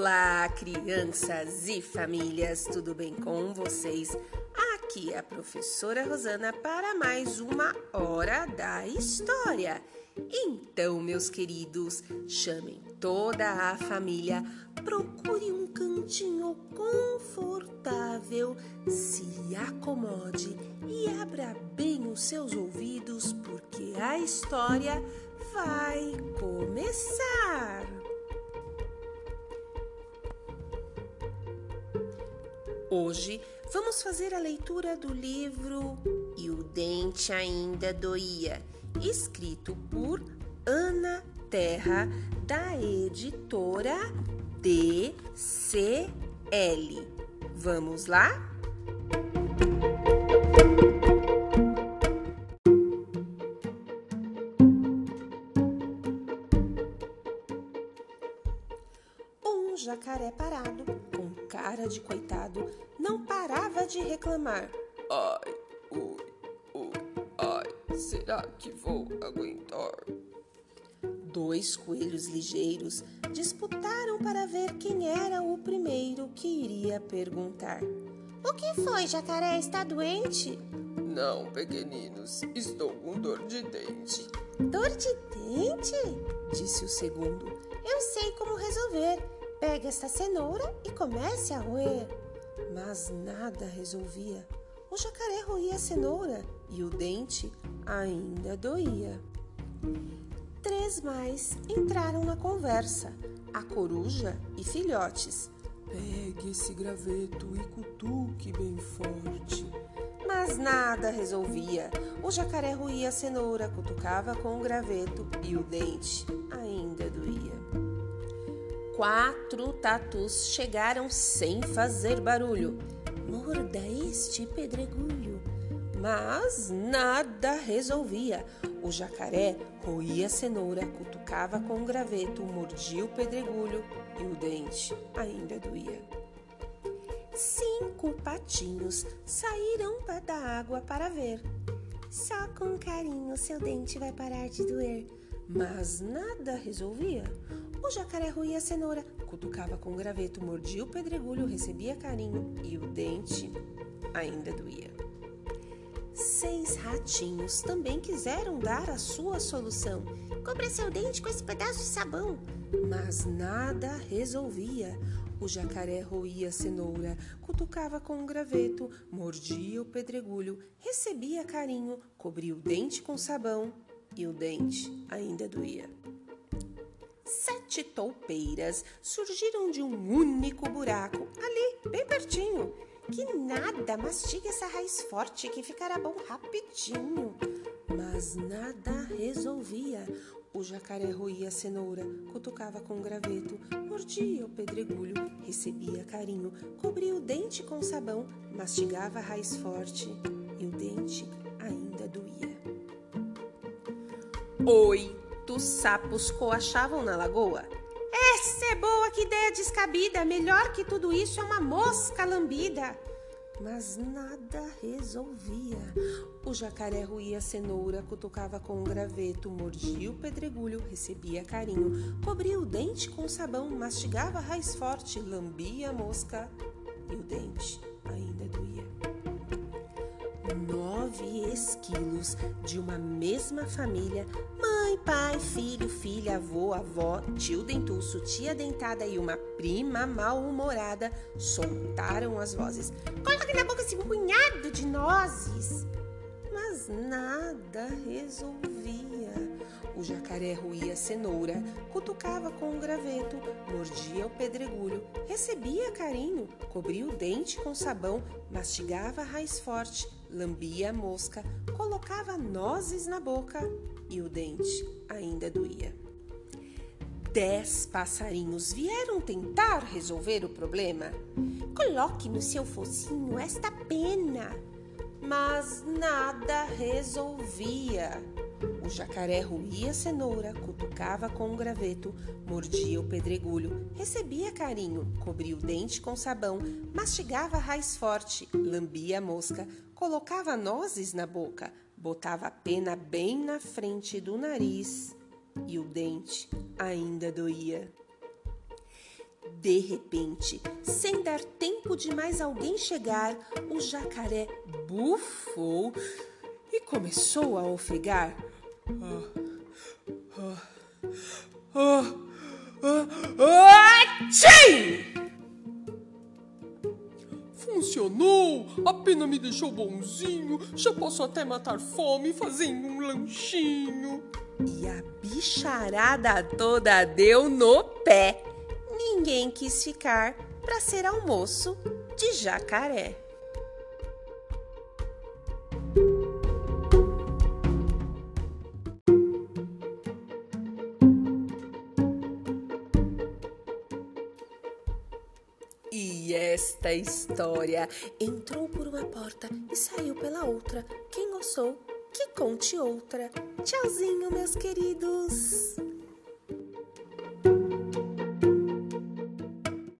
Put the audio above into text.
Olá, crianças e famílias, tudo bem com vocês? Aqui é a professora Rosana para mais uma Hora da História. Então, meus queridos, chamem toda a família, procure um cantinho confortável, se acomode e abra bem os seus ouvidos, porque a história vai começar. Hoje vamos fazer a leitura do livro E o Dente Ainda Doía, escrito por Ana Terra, da editora DCL. Vamos lá? Cara de coitado, não parava de reclamar. Ai, ui, ui, ai, será que vou aguentar? Dois coelhos ligeiros disputaram para ver quem era o primeiro que iria perguntar. O que foi, jacaré? Está doente? Não, pequeninos, estou com dor de dente. Dor de dente? Disse o segundo. Eu sei como resolver. Pegue esta cenoura e comece a roer. Mas nada resolvia. O jacaré roía a cenoura e o dente ainda doía. Três mais entraram na conversa: a coruja e filhotes. Pegue esse graveto e cutuque bem forte. Mas nada resolvia. O jacaré roía a cenoura, cutucava com o graveto e o dente ainda doía. Quatro tatus chegaram sem fazer barulho. Morda este pedregulho. Mas nada resolvia. O jacaré roía a cenoura, cutucava com o graveto, mordia o pedregulho e o dente ainda doía. Cinco patinhos saíram da água para ver. Só com carinho seu dente vai parar de doer. Mas nada resolvia. O jacaré roía a cenoura, cutucava com o graveto, mordia o pedregulho, recebia carinho e o dente ainda doía. Seis ratinhos também quiseram dar a sua solução. Cobra seu dente com esse pedaço de sabão. Mas nada resolvia. O jacaré roía a cenoura, cutucava com um graveto, mordia o pedregulho, recebia carinho, cobria o dente com sabão e o dente ainda doía. Sete toupeiras surgiram de um único buraco, ali, bem pertinho. Que nada, mastiga essa raiz forte que ficará bom rapidinho. Mas nada resolvia. O jacaré roía a cenoura, cutucava com o graveto, mordia o pedregulho, recebia carinho, cobria o dente com sabão, mastigava a raiz forte e o dente ainda doía. Oito sapos coachavam na lagoa. Essa é boa, que ideia descabida! Melhor que tudo isso é uma mosca lambida. Mas nada resolvia. O jacaré roía a cenoura, cutucava com um graveto, mordia o pedregulho, recebia carinho, cobria o dente com sabão, mastigava a raiz forte, lambia a mosca e o dente ainda doía. Nove esquilos de uma mesma família, mãe, pai, filho, filha, avô, avó, tio dentuço, tia dentada e uma prima mal-humorada, soltaram as vozes. Coloque na boca esse punhado de nozes! Mas nada resolvia. O jacaré roía a cenoura, cutucava com um graveto, mordia o pedregulho, recebia carinho, cobria o dente com sabão, mastigava a raiz forte, lambia a mosca, colocava nozes na boca e o dente ainda doía. Dez passarinhos vieram tentar resolver o problema. Coloque no seu focinho esta pena. Mas nada resolvia. O jacaré roía a cenoura, cutucava com um graveto, mordia o pedregulho, recebia carinho, cobria o dente com sabão, mastigava a raiz forte, lambia a mosca, colocava nozes na boca, botava a pena bem na frente do nariz e o dente ainda doía. De repente, sem dar tempo de mais alguém chegar, o jacaré bufou e começou a ofegar. Ah, ah, ah, Funcionou! A pena me deixou bonzinho. Já posso até matar fome fazendo um lanchinho. E a bicharada toda deu no pé. Ninguém quis ficar para ser almoço de jacaré. E esta história entrou por uma porta e saiu pela outra. Quem gostou, que conte outra. Tchauzinho, meus queridos!